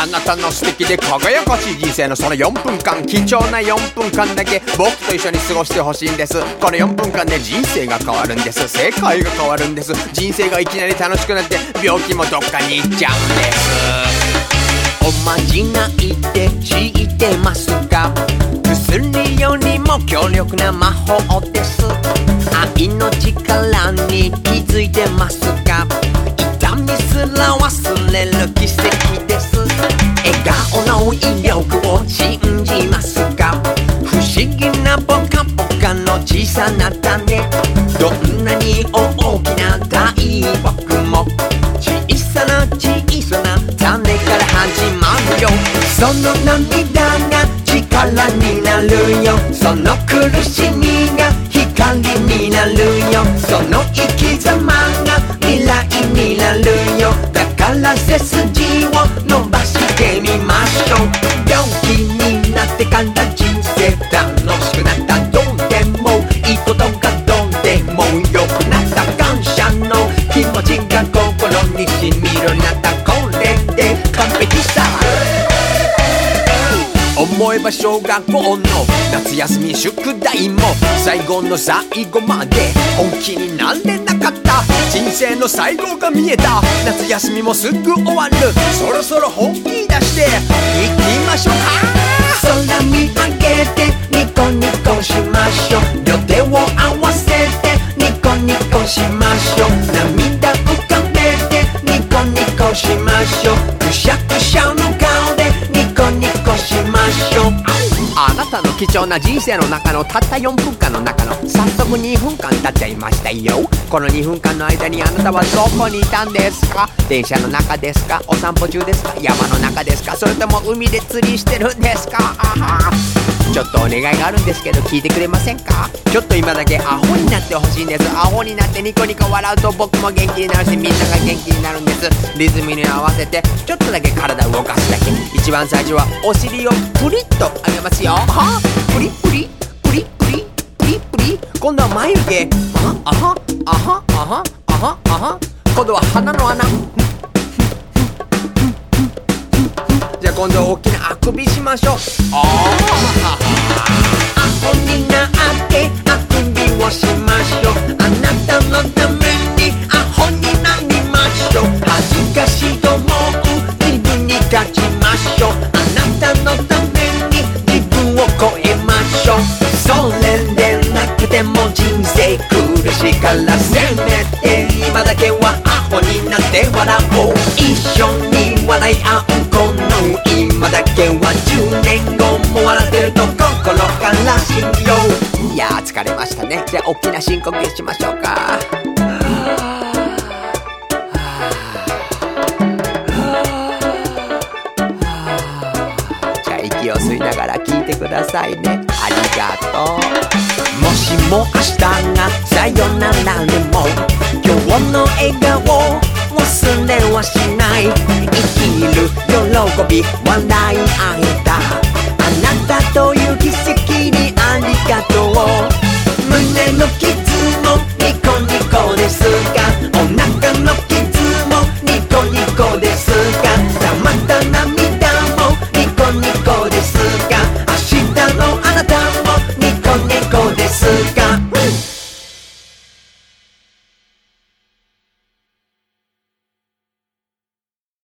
あなたの素敵で輝かしい人生のその4分間貴重な4分間だけ僕と一緒に過ごしてほしいんです。この4分間で人生が変わるんです。世界が変わるんです。人生がいきなり楽しくなって病気もどっかに行っちゃうんです。おまじないって知ってますか薬よりも強力な魔法です。愛の力に気づいてますか？痛みすら忘れる奇跡です。笑顔の威力を信じますか？不思議なポカポカの小さな種。どんなに大きな大木も。小さな小さな種から始まるよ。その涙が力になるよ。その苦しみが光に思えば小学校の夏休み宿題も最後の最後まで本気になれなかった人生の最後が見えた夏休みもすぐ終わるそろそろ本気出して行きましょうか空見上げてニコニコしましょう両手を合わせてニコニコしましょう涙浮かべてニコニコしましょうくしゃくしゃのたの貴重な人生の中のたった4分間の中の早速2分間経っちゃいましたよ。この2分間の間にあなたはどこにいたんですか？電車の中ですか？お散歩中ですか？山の中ですか？それとも海で釣りしてるんですか？あちょっとお願いがあるんですけど聞いてくれませんか？ちょっと今だけアホになってほしいんです。アホになってニコニコ笑うと僕も元気になるしみんなが元気になるんです。リズムに合わせてちょっとだけ体を動かすだけ。一番最初はお尻をプリッと上げますよ。はプリプリプリプリプリプリ今度は眉毛。あ？はあ？はあ？はあ？はあ？は今度は鼻の穴。じゃあ今度は大きなあくびしましょう。あア笑おう一緒に笑い合うこの今だけは10年後も笑ってると心から信用いやー疲れましたね。じゃあ大きな深呼吸しましょうか。じゃあ息を吸いながら聞いてくださいね。ありがとう。もしも明日がさよならでも今日の笑顔盗んではしない。生きる喜び笑い。合えたあなたという奇跡にありがとう。